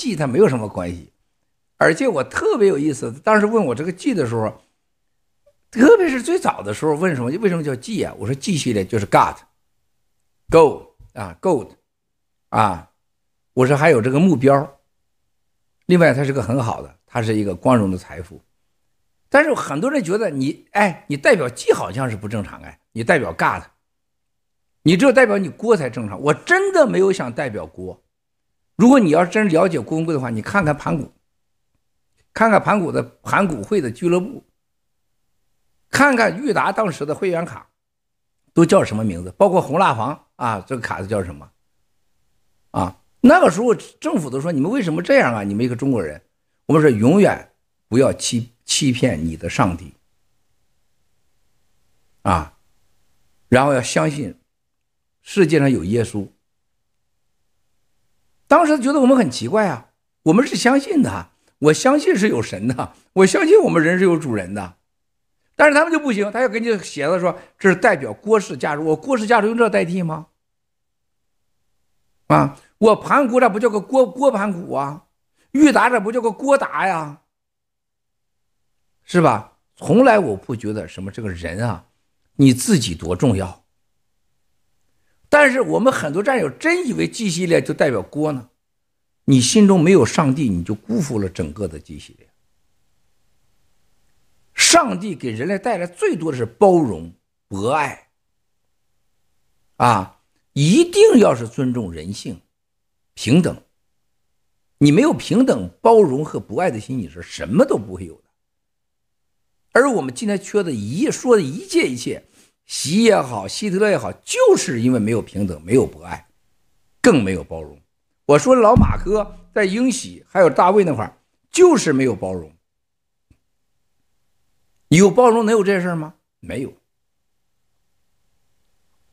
“祭”它没有什么关系。而且我特别有意思，当时问我这个“祭”的时候，特别是最早的时候问什么？为什么叫“祭”啊？我说“祭”系列就是 God，Go 啊，Gold 啊，我说还有这个目标。另外，它是个很好的，它是一个光荣的财富。但是很多人觉得你，哎，你代表“祭”好像是不正常哎，你代表 God，你只有代表你锅才正常。我真的没有想代表锅。如果你要真了解故宫的话，你看看盘古，看看盘古的盘古会的俱乐部，看看裕达当时的会员卡，都叫什么名字？包括红蜡房啊，这个卡子叫什么？啊？那个时候，政府都说你们为什么这样啊？你们一个中国人，我们说永远不要欺欺骗你的上帝啊，然后要相信世界上有耶稣。当时觉得我们很奇怪啊，我们是相信的，我相信是有神的，我相信我们人是有主人的，但是他们就不行，他要给你写的说这是代表郭氏家族，我郭氏家族用这代替吗？啊？我盘古这不叫个郭郭盘古啊，玉达这不叫个郭达呀，是吧？从来我不觉得什么这个人啊，你自己多重要。但是我们很多战友真以为 G 系列就代表锅呢，你心中没有上帝，你就辜负了整个的 G 系列。上帝给人类带来最多的是包容、博爱，啊，一定要是尊重人性。平等，你没有平等、包容和博爱的心，你是什么都不会有的。而我们今天缺的一说的一切一切，习也好，希特勒也好，就是因为没有平等、没有博爱，更没有包容。我说老马哥在英喜还有大卫那块，就是没有包容。有包容能有这事吗？没有。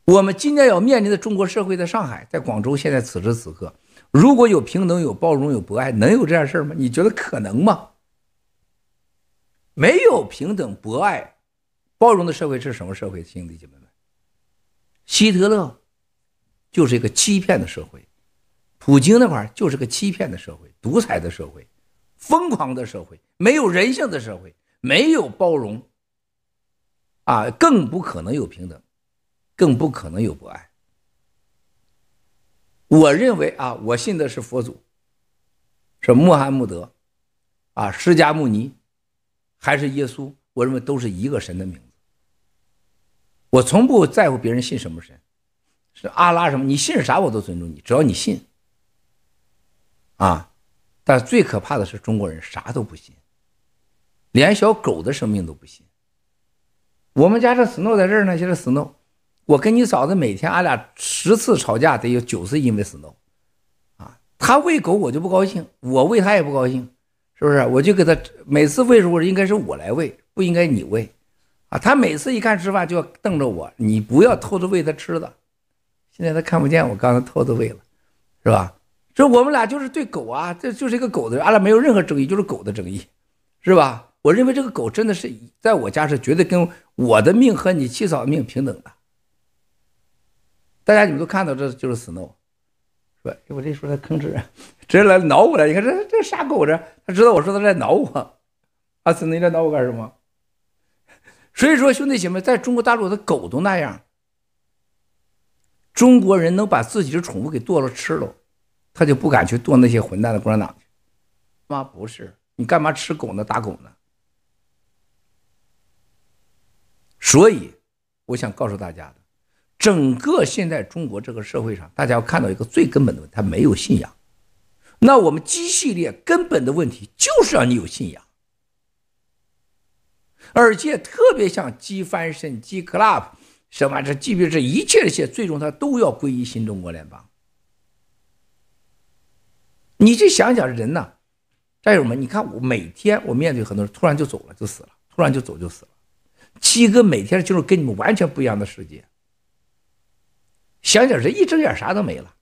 我们今天要面临的中国社会，在上海，在广州，现在此时此刻。如果有平等、有包容、有博爱，能有这样事吗？你觉得可能吗？没有平等、博爱、包容的社会是什么社会？兄弟姐妹们，希特勒就是一个欺骗的社会，普京那块儿就是个欺骗的社会、独裁的社会、疯狂的社会、没有人性的社会、没有包容，啊，更不可能有平等，更不可能有博爱。我认为啊，我信的是佛祖，是穆罕默德，啊，释迦牟尼，还是耶稣？我认为都是一个神的名。我从不在乎别人信什么神，是阿拉什么，你信啥我都尊重你，只要你信。啊，但最可怕的是中国人啥都不信，连小狗的生命都不信。我们家这 Snow 在这儿呢，就是 Snow。我跟你嫂子每天，俺俩十次吵架，得有九次因为 Snow，啊，他喂狗我就不高兴，我喂他也不高兴，是不是？我就给他每次喂时候应该是我来喂，不应该你喂，啊，他每次一看吃饭就要瞪着我，你不要偷着喂他吃的。现在他看不见我刚才偷着喂了，是吧？这我们俩就是对狗啊，这就是一个狗的，俺俩没有任何争议，就是狗的争议，是吧？我认为这个狗真的是在我家是绝对跟我的命和你七嫂的命平等的。大家你们都看到，这就是 Snow，是吧？我这说他吭哧，直接来挠我了。你看这这傻狗这，他知道我说他在挠我。啊，Snow 你在挠我干什么？所以说，兄弟姐妹，在中国大陆的狗都那样。中国人能把自己的宠物给剁了吃了，他就不敢去剁那些混蛋的共产党去。妈不是，你干嘛吃狗呢？打狗呢？所以，我想告诉大家的。整个现在中国这个社会上，大家要看到一个最根本的问题，他没有信仰。那我们鸡系列根本的问题就是让你有信仰，而且特别像 G 翻身、G Club 什么这 G 比这一切这些，最终它都要归于新中国联邦。你去想想人呐，战友们，你看我每天我面对很多人，突然就走了就死了，突然就走就死了。七哥每天就是跟你们完全不一样的世界。想想人一睁眼啥都没了，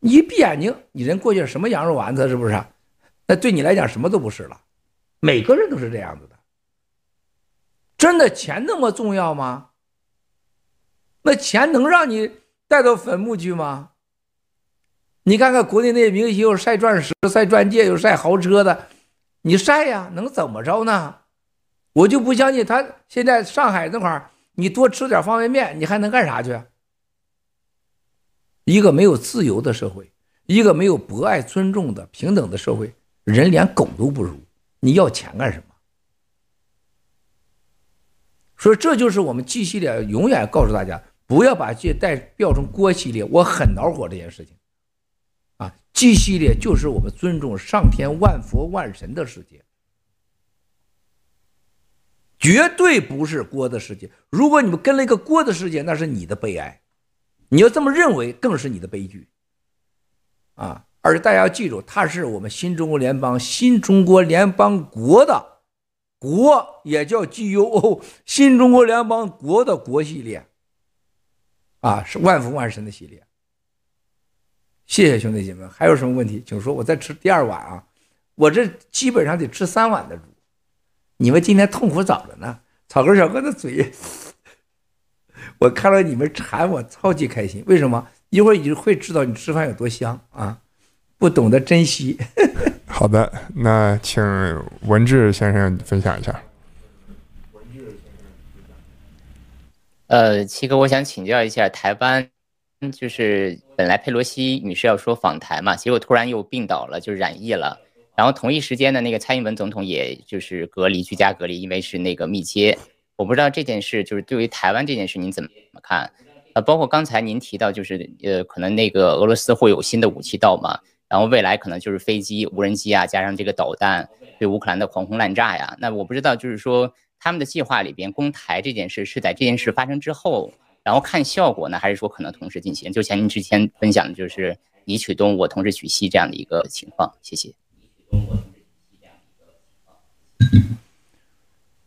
你一闭眼睛，你人过去什么羊肉丸子是不是？那对你来讲什么都不是了。每个人都是这样子的。真的钱那么重要吗？那钱能让你带到坟墓去吗？你看看国内那些明星，又晒钻石、晒钻戒，又晒豪车的，你晒呀，能怎么着呢？我就不相信他现在上海那块儿，你多吃点方便面，你还能干啥去？一个没有自由的社会，一个没有博爱、尊重的平等的社会，人连狗都不如，你要钱干什么？所以这就是我们 G 系列永远告诉大家，不要把这代标成郭系列，我很恼火这件事情。啊，G 系列就是我们尊重上天万佛万神的世界，绝对不是郭的世界。如果你们跟了一个郭的世界，那是你的悲哀。你要这么认为，更是你的悲剧。啊，而大家要记住，它是我们新中国联邦、新中国联邦国的国，也叫 GUO，新中国联邦国的国系列。啊，是万福万神的系列。谢谢兄弟姐妹，还有什么问题请说，我再吃第二碗啊！我这基本上得吃三碗的猪。你们今天痛苦早着呢，草根小哥的嘴，我看到你们馋我超级开心。为什么？一会儿你就会知道你吃饭有多香啊！不懂得珍惜。好的，那请文志先生分享一下。呃，七哥，我想请教一下台湾。就是本来佩洛西女士要说访台嘛，结果突然又病倒了，就染疫了。然后同一时间呢，那个蔡英文总统也就是隔离居家隔离，因为是那个密接。我不知道这件事就是对于台湾这件事您怎么怎么看？呃，包括刚才您提到就是呃，可能那个俄罗斯会有新的武器到嘛，然后未来可能就是飞机、无人机啊，加上这个导弹对乌克兰的狂轰滥炸呀。那我不知道就是说他们的计划里边攻台这件事是在这件事发生之后。然后看效果呢，还是说可能同时进行？就像您之前分享的，就是你取东，我同时取西这样的一个情况。谢谢。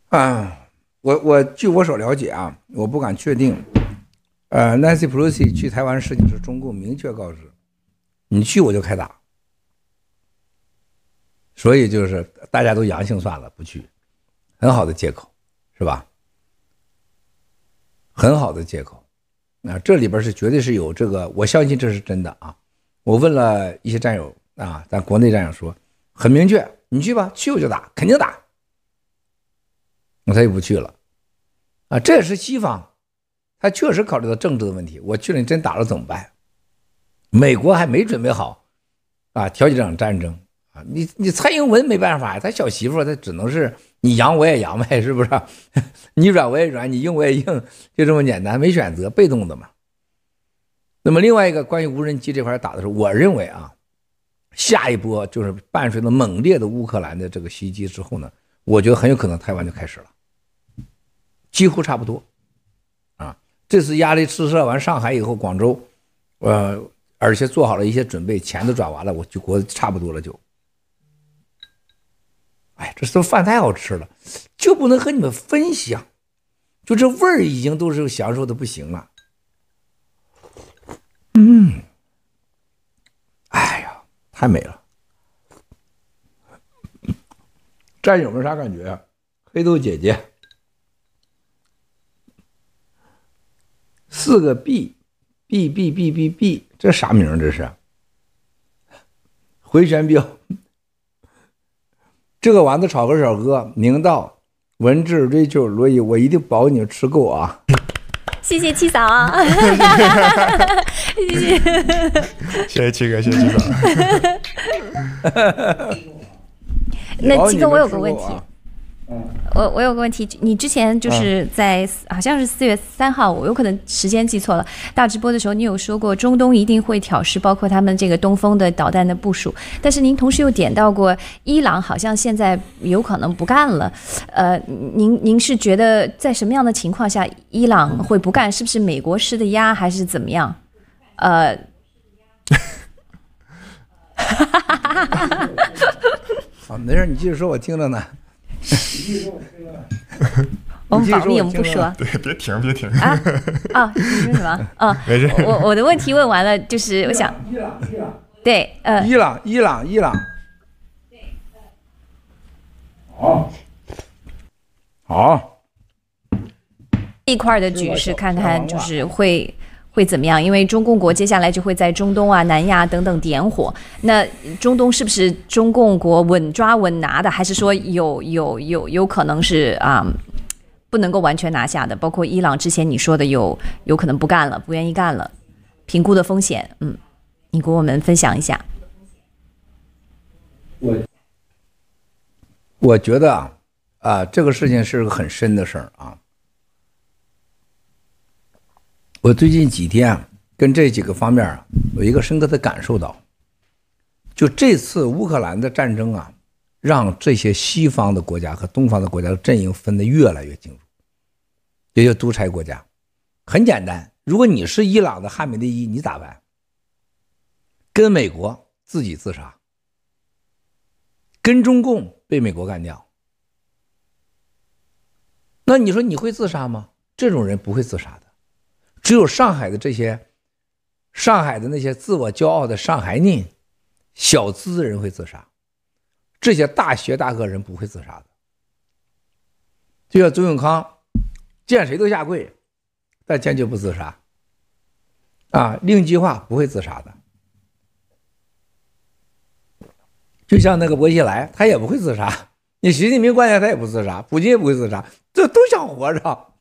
啊，我我据我所了解啊，我不敢确定。呃，Nancy Pelosi 去台湾事情是中共明确告知，你去我就开打。所以就是大家都阳性算了，不去，很好的借口，是吧？很好的借口，啊，这里边是绝对是有这个，我相信这是真的啊。我问了一些战友啊，咱国内战友说很明确，你去吧，去我就打，肯定打。那他就不去了，啊，这也是西方，他确实考虑到政治的问题。我去了，你真打了怎么办？美国还没准备好，啊，挑起这场战争啊，你你蔡英文没办法，他小媳妇，他只能是。你阳我也阳呗，是不是？你软我也软，你硬我也硬，就这么简单，没选择，被动的嘛。那么另外一个关于无人机这块打的时候，我认为啊，下一波就是伴随着猛烈的乌克兰的这个袭击之后呢，我觉得很有可能台湾就开始了，几乎差不多。啊，这次压力试射完上海以后，广州，呃，而且做好了一些准备，钱都转完了，我就国差不多了就。哎，这这饭太好吃了，就不能和你们分享，就这味儿已经都是享受的不行了。嗯，哎呀，太美了。战友们啥感觉啊？黑豆姐姐，四个 B，B B B B B，这啥名这是？回旋镖。这个丸子炒个小哥，明道、文志、瑞秋、罗伊，我一定保你们吃够啊！谢谢七嫂，谢谢，谢谢七哥，谢谢七嫂。那七哥，我有个问题。我我有个问题，你之前就是在、嗯、好像是四月三号，我有可能时间记错了。大直播的时候，你有说过中东一定会挑事，包括他们这个东风的导弹的部署。但是您同时又点到过伊朗，好像现在有可能不干了。呃，您您是觉得在什么样的情况下伊朗会不干？是不是美国施的压，还是怎么样？呃，哈哈哈哈哈哈！好，没事，你继续说，我听着呢。我们保密，我们不说。对，别停，别停。啊啊！你说什么？啊，没事。我我的问题问完了，就是我想。伊朗，伊朗。对，呃。伊朗，伊朗，伊朗。对，好。好。这一块的局势，看看就是会。会怎么样？因为中共国接下来就会在中东啊、南亚等等点火。那中东是不是中共国稳抓稳拿的，还是说有有有有可能是啊、嗯、不能够完全拿下的？包括伊朗之前你说的有有可能不干了，不愿意干了，评估的风险，嗯，你给我们分享一下。我我觉得啊啊，这个事情是个很深的事儿啊。我最近几天啊，跟这几个方面啊，有一个深刻的感受到，就这次乌克兰的战争啊，让这些西方的国家和东方的国家的阵营分得越来越清楚。也就独裁国家，很简单，如果你是伊朗的汉梅内伊，你咋办？跟美国自己自杀，跟中共被美国干掉。那你说你会自杀吗？这种人不会自杀的。只有上海的这些，上海的那些自我骄傲的上海人、小资人会自杀，这些大学大个人不会自杀的。就像周永康，见谁都下跪，但坚决不自杀。啊，令计划不会自杀的。就像那个薄熙来，他也不会自杀。你习近平关键他也不自杀，普京也不会自杀，这都想活着。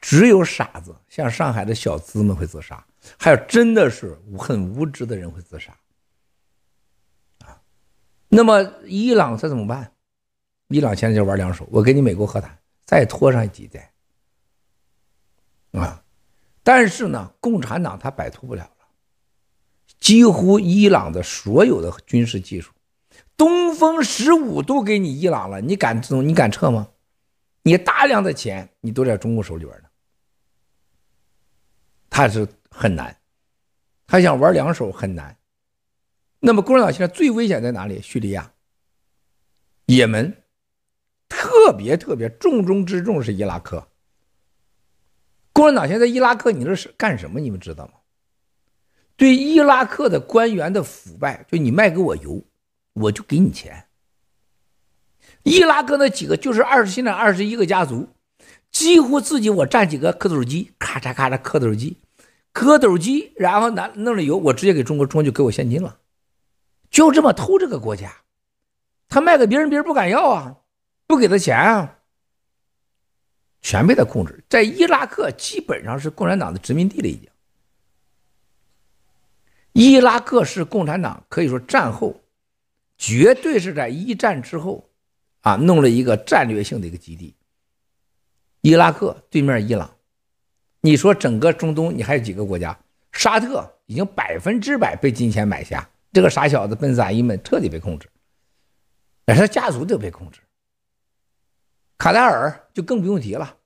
只有傻子，像上海的小资们会自杀，还有真的是很无知的人会自杀。啊，那么伊朗这怎么办？伊朗现在就玩两手，我跟你美国和谈，再拖上几代。啊，但是呢，共产党他摆脱不了了，几乎伊朗的所有的军事技术，东风十五都给你伊朗了，你敢这种你敢撤吗？你大量的钱你都在中国手里边呢。他是很难，他想玩两手很难。那么共产党现在最危险在哪里？叙利亚、也门，特别特别重中之重是伊拉克。共产党现在伊拉克，你这是干什么？你们知道吗？对伊拉克的官员的腐败，就你卖给我油，我就给你钱。伊拉克那几个就是二十现在二十一个家族，几乎自己我占几个磕头机，咔嚓咔嚓磕头机。磕斗机，然后拿弄了油，我直接给中国，中国就给我现金了，就这么偷这个国家，他卖给别人，别人不敢要啊，不给他钱啊，全被他控制。在伊拉克基本上是共产党的殖民地了，已经。伊拉克是共产党可以说战后，绝对是在一战之后，啊，弄了一个战略性的一个基地。伊拉克对面伊朗。你说整个中东，你还有几个国家？沙特已经百分之百被金钱买下，这个傻小子本萨伊们彻底被控制，而他家族都被控制。卡塔尔就更不用提了，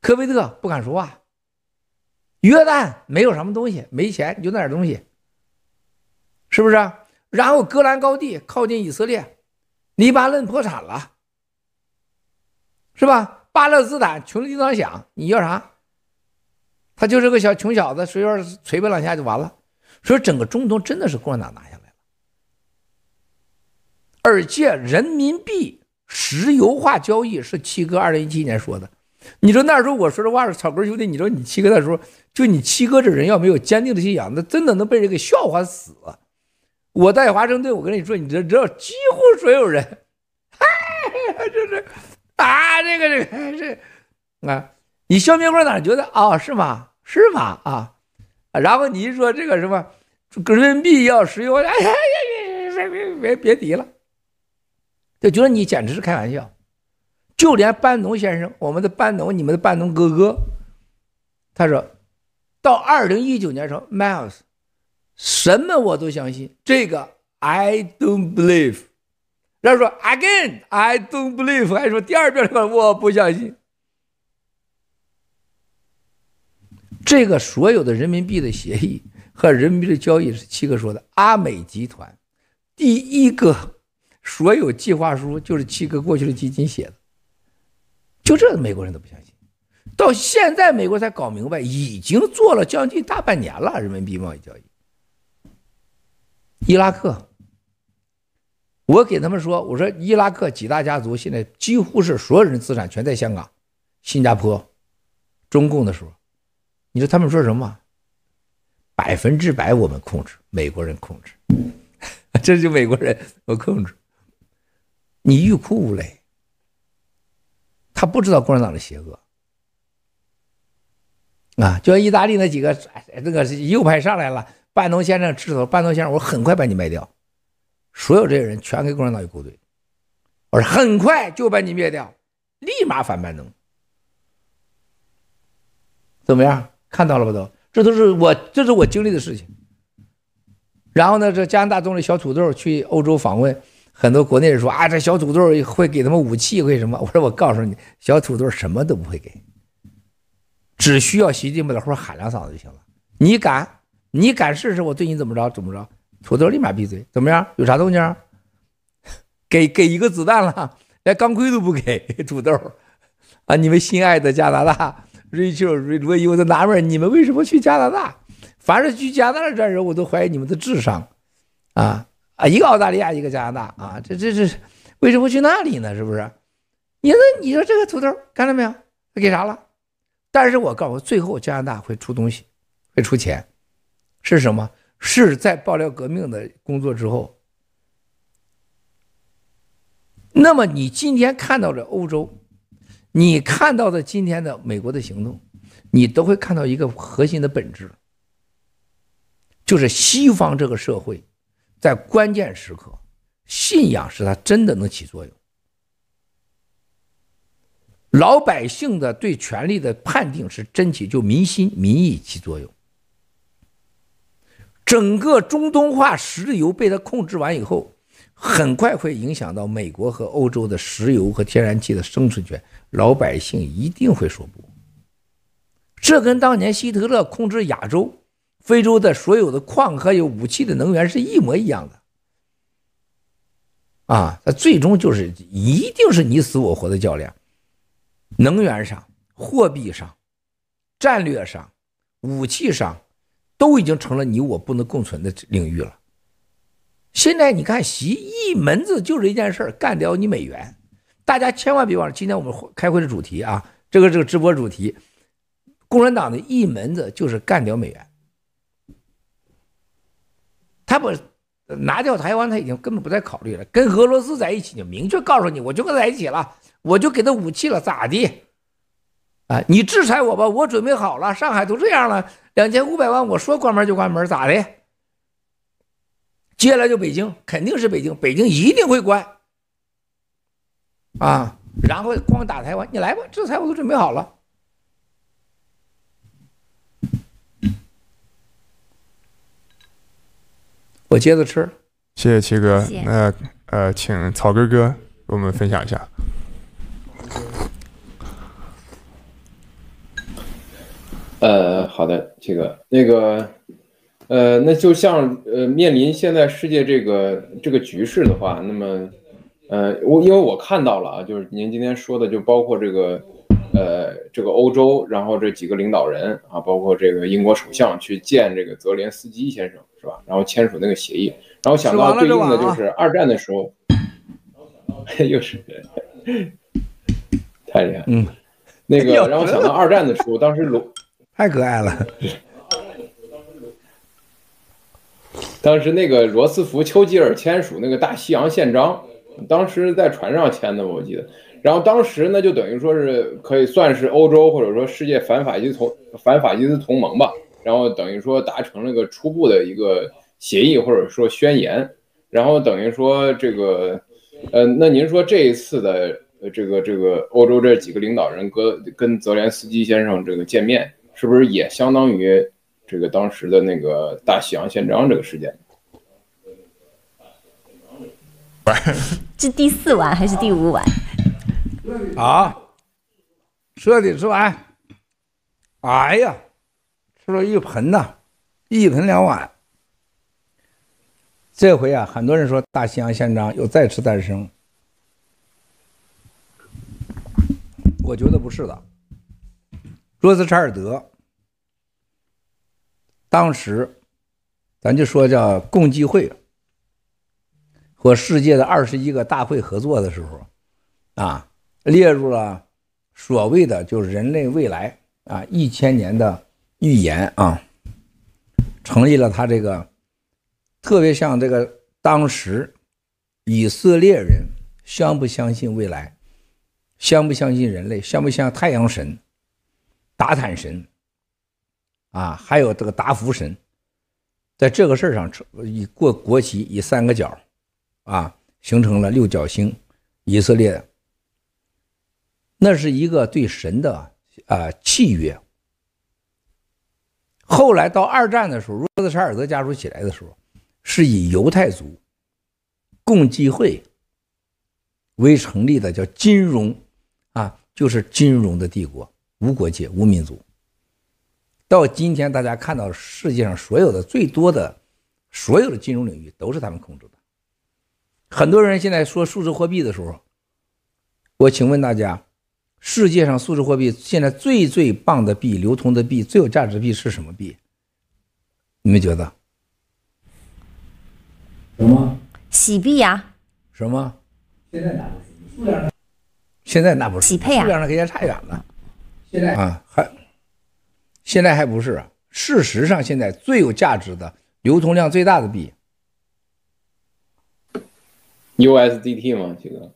科威特不敢说话，约旦没有什么东西，没钱你就那点东西，是不是？然后戈兰高地靠近以色列，黎巴嫩破产了，是吧？巴勒斯坦穷的叮当响，你要啥？他就是个小穷小子，随便锤吧两下就完了。所以整个中东真的是共产党拿下来了，而且人民币石油化交易是七哥二零一七年说的。你说那时候我说这话是草根兄弟，你说你七哥那时候就你七哥这人要没有坚定的信仰，那真的能被人给笑话死。我在华盛顿，我跟你说，你知道几乎所有人，嗨，这是啊，这个这个是啊，你消灭共产党觉得啊、是吗？是吗？啊，然后你一说这个什么人民币要石油，哎呀呀呀，别别别别提了，就觉得你简直是开玩笑。就连班农先生，我们的班农，你们的班农哥哥，他说到二零一九年时候，Miles，什么我都相信，这个 I don't believe。然后说 again I don't believe，还说第二遍的话我不相信。这个所有的人民币的协议和人民币的交易是七哥说的。阿美集团第一个所有计划书就是七哥过去的基金写的，就这美国人都不相信，到现在美国才搞明白，已经做了将近大半年了，人民币贸易交易。伊拉克，我给他们说，我说伊拉克几大家族现在几乎是所有人资产全在香港、新加坡，中共的时候。你说他们说什么？百分之百我们控制，美国人控制，这就美国人我控制。你欲哭无泪，他不知道共产党的邪恶啊！就像意大利那几个那个右派上来了，半农先生指头，半农先生，我很快把你卖掉。所有这些人全给共产党一勾兑，我说很快就把你灭掉，立马反半农。怎么样？看到了吧？都，这都是我，这是我经历的事情。然后呢，这加拿大总理小土豆去欧洲访问，很多国内人说啊，这小土豆会给他们武器，会什么？我说我告诉你，小土豆什么都不会给，只需要习近平的话喊两嗓子就行了。你敢，你敢试试，我对你怎么着怎么着？土豆立马闭嘴。怎么样？有啥动静？给给一个子弹了，连钢盔都不给。土豆啊，你们心爱的加拿大。Rachel，罗伊，我在纳闷，你们为什么去加拿大？凡是去加拿大的人，我都怀疑你们的智商，啊啊，一个澳大利亚，一个加拿大，啊，这这这，为什么去那里呢？是不是？你说，你说这个土豆看到没有？他给啥了？但是我告诉，最后加拿大会出东西，会出钱，是什么？是在爆料革命的工作之后。那么你今天看到的欧洲。你看到的今天的美国的行动，你都会看到一个核心的本质，就是西方这个社会，在关键时刻，信仰是它真的能起作用。老百姓的对权力的判定是真起，就民心民意起作用。整个中东化石油被它控制完以后。很快会影响到美国和欧洲的石油和天然气的生存权，老百姓一定会说不。这跟当年希特勒控制亚洲、非洲的所有的矿和有武器的能源是一模一样的。啊，那最终就是一定是你死我活的较量，能源上、货币上、战略上、武器上，都已经成了你我不能共存的领域了。现在你看，习一门子就是一件事干掉你美元。大家千万别忘了，今天我们开会的主题啊，这个这个直播主题，共产党的一门子就是干掉美元。他不拿掉台湾，他已经根本不再考虑了。跟俄罗斯在一起，就明确告诉你，我就跟他在一起了，我就给他武器了，咋的？啊，你制裁我吧，我准备好了，上海都这样了，两千五百万，我说关门就关门，咋的？接下来就北京，肯定是北京，北京一定会关，啊，然后光打台湾，你来吧，制裁我都准备好了。我接着吃，谢谢七哥。谢谢。那呃，请草根哥给我们分享一下。呃，好的，七哥，那个。呃，那就像呃，面临现在世界这个这个局势的话，那么，呃，我因为我看到了啊，就是您今天说的，就包括这个，呃，这个欧洲，然后这几个领导人啊，包括这个英国首相去见这个泽连斯基先生，是吧？然后签署那个协议，然后想到对应的就是二战的时候，又是 太厉害，嗯，那个，然后想到二战的时候，当时罗太可爱了。当时那个罗斯福、丘吉尔签署那个大西洋宪章，当时在船上签的，我记得。然后当时呢，就等于说是可以算是欧洲或者说世界反法西斯同反法西斯同盟吧。然后等于说达成了一个初步的一个协议或者说宣言。然后等于说这个，呃，那您说这一次的这个这个欧洲这几个领导人跟跟泽连斯基先生这个见面，是不是也相当于？这个当时的那个大西洋宪章这个事件，这第四碗还是第五碗？啊，彻底吃完。哎呀，吃了一盆呐，一盆两碗。这回啊，很多人说大西洋宪章又再次诞生，我觉得不是的。罗斯柴尔德。当时，咱就说叫共济会和世界的二十一个大会合作的时候，啊，列入了所谓的就是人类未来啊一千年的预言啊，成立了他这个，特别像这个当时以色列人相不相信未来，相不相信人类，相不相信太阳神、达坦神。啊，还有这个达福神，在这个事儿上以过国旗以三个角啊，形成了六角星，以色列。那是一个对神的啊契约。后来到二战的时候，罗斯柴尔德家族起来的时候，是以犹太族共济会为成立的，叫金融啊，就是金融的帝国，无国界、无民族。到今天，大家看到世界上所有的最多的所有的金融领域都是他们控制的。很多人现在说数字货币的时候，我请问大家。世界上数字货币现在最最棒的币、流通的币、最有价值的币是什么币？你们觉得？什么？洗币呀？什么？现在那不是数量？现在那不是洗配啊？数量上跟人家差远了。现在啊，还现在还不是啊。事实上，现在最有价值的、流通量最大的币，USDT 吗？这个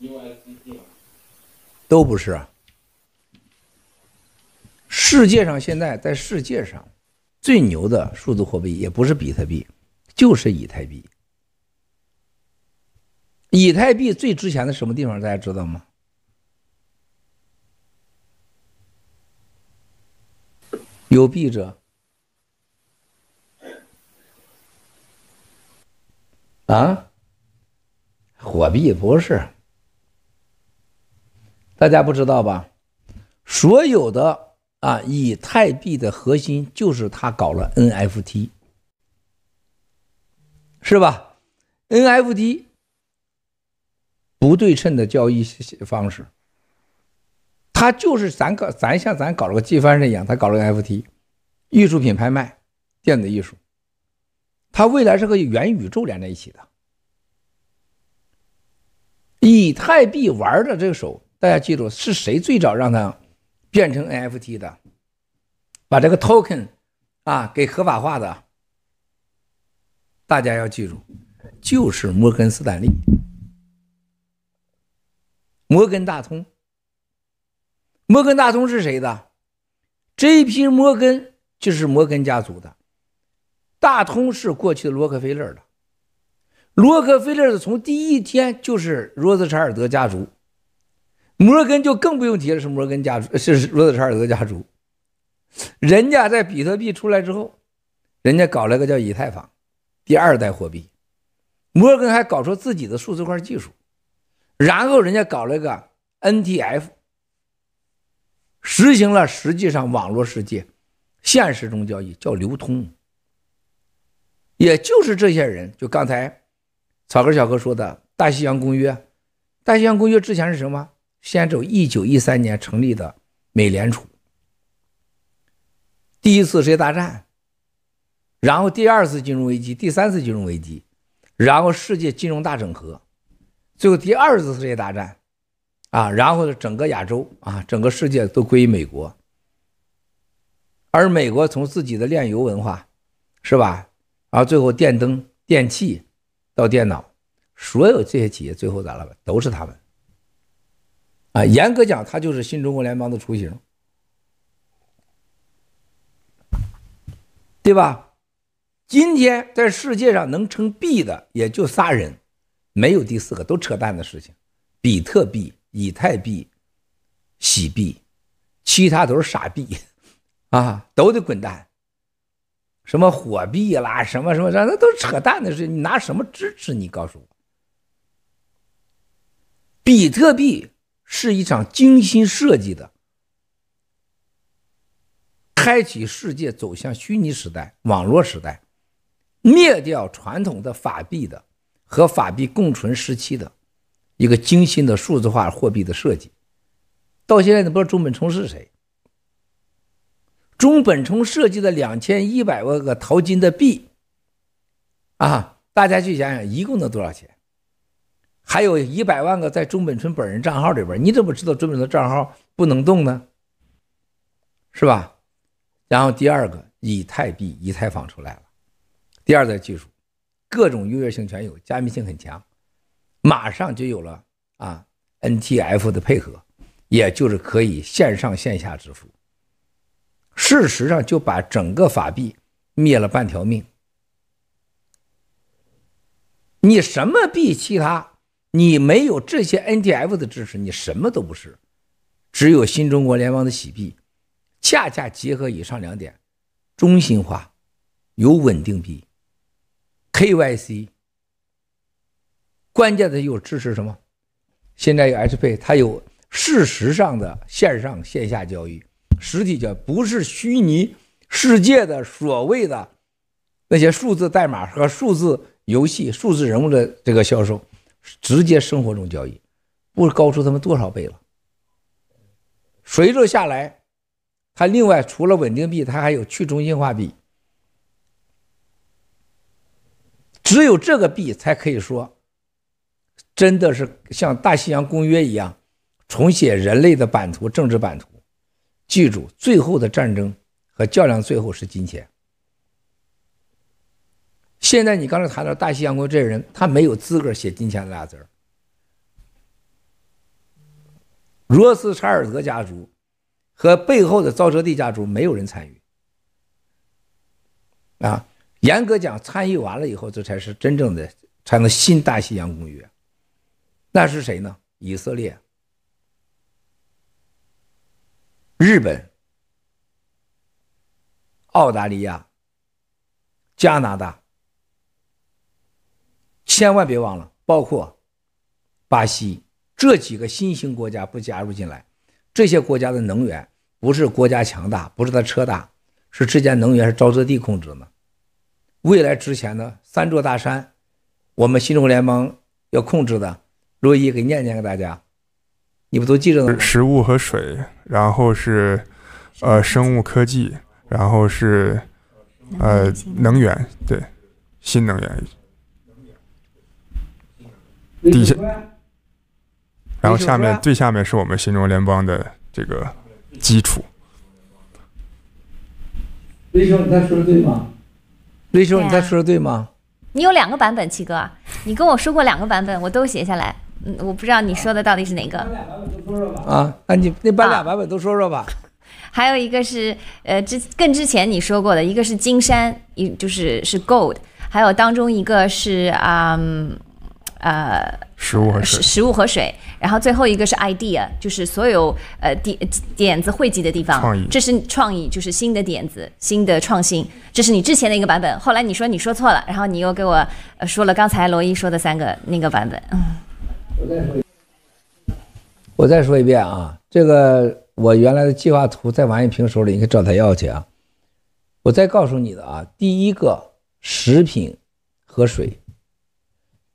？USDT。都不是啊！世界上现在在世界上最牛的数字货币也不是比特币，就是以太币。以太币最值钱的什么地方大家知道吗？有币者啊？货币不是。大家不知道吧？所有的啊，以太币的核心就是他搞了 NFT，是吧？NFT 不对称的交易方式，他就是咱搞，咱像咱搞了个机翻身一样，他搞了个 FT，艺术品拍卖，电子艺术，它未来是和元宇宙连在一起的。以太币玩的这个手。大家记住，是谁最早让它变成 NFT 的？把这个 token 啊给合法化的？大家要记住，就是摩根斯坦利、摩根大通。摩根大通是谁的这一批摩根就是摩根家族的，大通是过去的洛克菲勒的。洛克菲勒的从第一天就是罗斯柴尔德家族。摩根就更不用提了，是摩根家族，是罗斯柴尔德家族。人家在比特币出来之后，人家搞了个叫以太坊，第二代货币。摩根还搞出自己的数字化技术，然后人家搞了个 NTF，实行了实际上网络世界，现实中交易叫流通。也就是这些人，就刚才草根小哥说的大西洋公约，大西洋公约之前是什么？先走一九一三年成立的美联储，第一次世界大战，然后第二次金融危机，第三次金融危机，然后世界金融大整合，最后第二次世界大战，啊，然后整个亚洲啊，整个世界都归于美国，而美国从自己的炼油文化，是吧？然后最后电灯、电器到电脑，所有这些企业最后咋了？都是他们。啊，严格讲，它就是新中国联邦的雏形，对吧？今天在世界上能称币的也就仨人，没有第四个，都扯淡的事情。比特币、以太币、洗币，其他都是傻币，啊，都得滚蛋。什么火币啦，什么什么，那都扯淡的事，你拿什么支持？你告诉我，比特币。是一场精心设计的，开启世界走向虚拟时代、网络时代，灭掉传统的法币的和法币共存时期的一个精心的数字化货币的设计。到现在都不知道中本聪是谁。中本聪设计的两千一百万个淘金的币，啊，大家去想想，一共能多少钱？还有一百万个在中本聪本人账号里边，你怎么知道中本聪账号不能动呢？是吧？然后第二个，以太币、以太坊出来了，第二代技术，各种优越性全有，加密性很强，马上就有了啊 NTF 的配合，也就是可以线上线下支付。事实上，就把整个法币灭了半条命。你什么币？其他你没有这些 NTF 的支持，你什么都不是。只有新中国联邦的洗币，恰恰结合以上两点：中心化、有稳定币、KYC。关键的又支持什么？现在有 HP，它有事实上的线上线下交易。实体交易不是虚拟世界的所谓的那些数字代码和数字游戏、数字人物的这个销售，直接生活中交易，不是高出他们多少倍了？随着下来，它另外除了稳定币，它还有去中心化币，只有这个币才可以说，真的是像大西洋公约一样，重写人类的版图、政治版图。记住，最后的战争和较量，最后是金钱。现在你刚才谈到大西洋公约这人，他没有资格写金钱俩字儿。罗斯柴尔德家族和背后的沼泽地家族没有人参与。啊，严格讲，参与完了以后，这才是真正的才能新大西洋公约。那是谁呢？以色列。日本、澳大利亚、加拿大，千万别忘了，包括巴西这几个新兴国家不加入进来，这些国家的能源不是国家强大，不是他车大，是之间能源是沼泽地控制的。未来之前的三座大山，我们新中国联邦要控制的，罗伊给念念给大家。你不都记着呢？食物和水，然后是，呃，生物科技，然后是，呃，能源，对，新能源。底下，然后下面最下面是我们新中国联邦的这个基础。雷兄，你再说的对吗？雷兄，你在说的对吗？你有两个版本，七哥，你跟我说过两个版本，我都写下来。嗯，我不知道你说的到底是哪个。啊，那你那把俩版本都说说吧。啊、还有一个是呃之更之前你说过的，一个是金山，一就是是 gold，还有当中一个是啊呃食物和水，食物和水，然后最后一个是 idea，就是所有呃点点子汇集的地方。创意，这是创意，就是新的点子，新的创新。这是你之前的一个版本，后来你说你说错了，然后你又给我说了刚才罗伊说的三个那个版本，嗯。我再说一，我再说一遍啊！这个我原来的计划图在王一平手里，你可找他要去啊。我再告诉你的啊，第一个食品和水，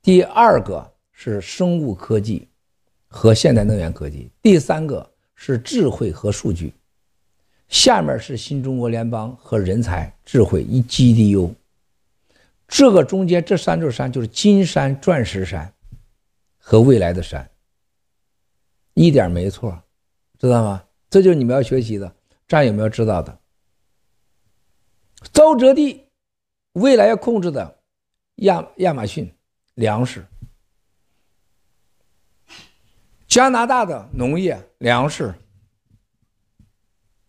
第二个是生物科技和现代能源科技，第三个是智慧和数据，下面是新中国联邦和人才智慧一 GDU。这个中间这三座山就是金山钻石山。和未来的山，一点没错，知道吗？这就是你们要学习的，战友们要知道的。沼泽地，未来要控制的亚亚马逊粮食，加拿大的农业粮食，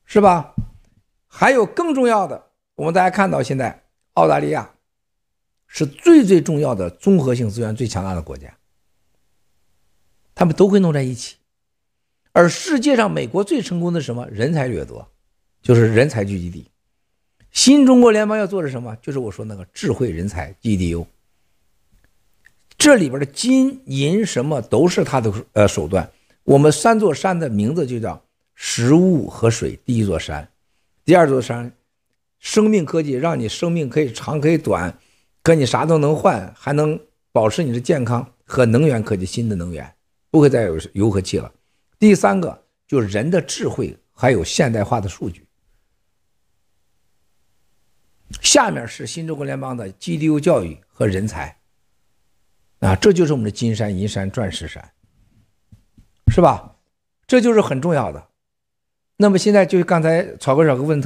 是吧？还有更重要的，我们大家看到现在澳大利亚是最最重要的综合性资源最强大的国家。他们都会弄在一起，而世界上美国最成功的什么？人才掠夺，就是人才聚集地。新中国联邦要做的什么？就是我说那个智慧人才 GDU。这里边的金银什么都是他的呃手段。我们三座山的名字就叫食物和水。第一座山，第二座山，生命科技，让你生命可以长可以短，可你啥都能换，还能保持你的健康和能源科技，新的能源。不会再有油和气了。第三个就是人的智慧，还有现代化的数据。下面是新中国联邦的 GDU 教育和人才，啊，这就是我们的金山、银山、钻石山，是吧？这就是很重要的。那么现在就刚才草哥小哥问特。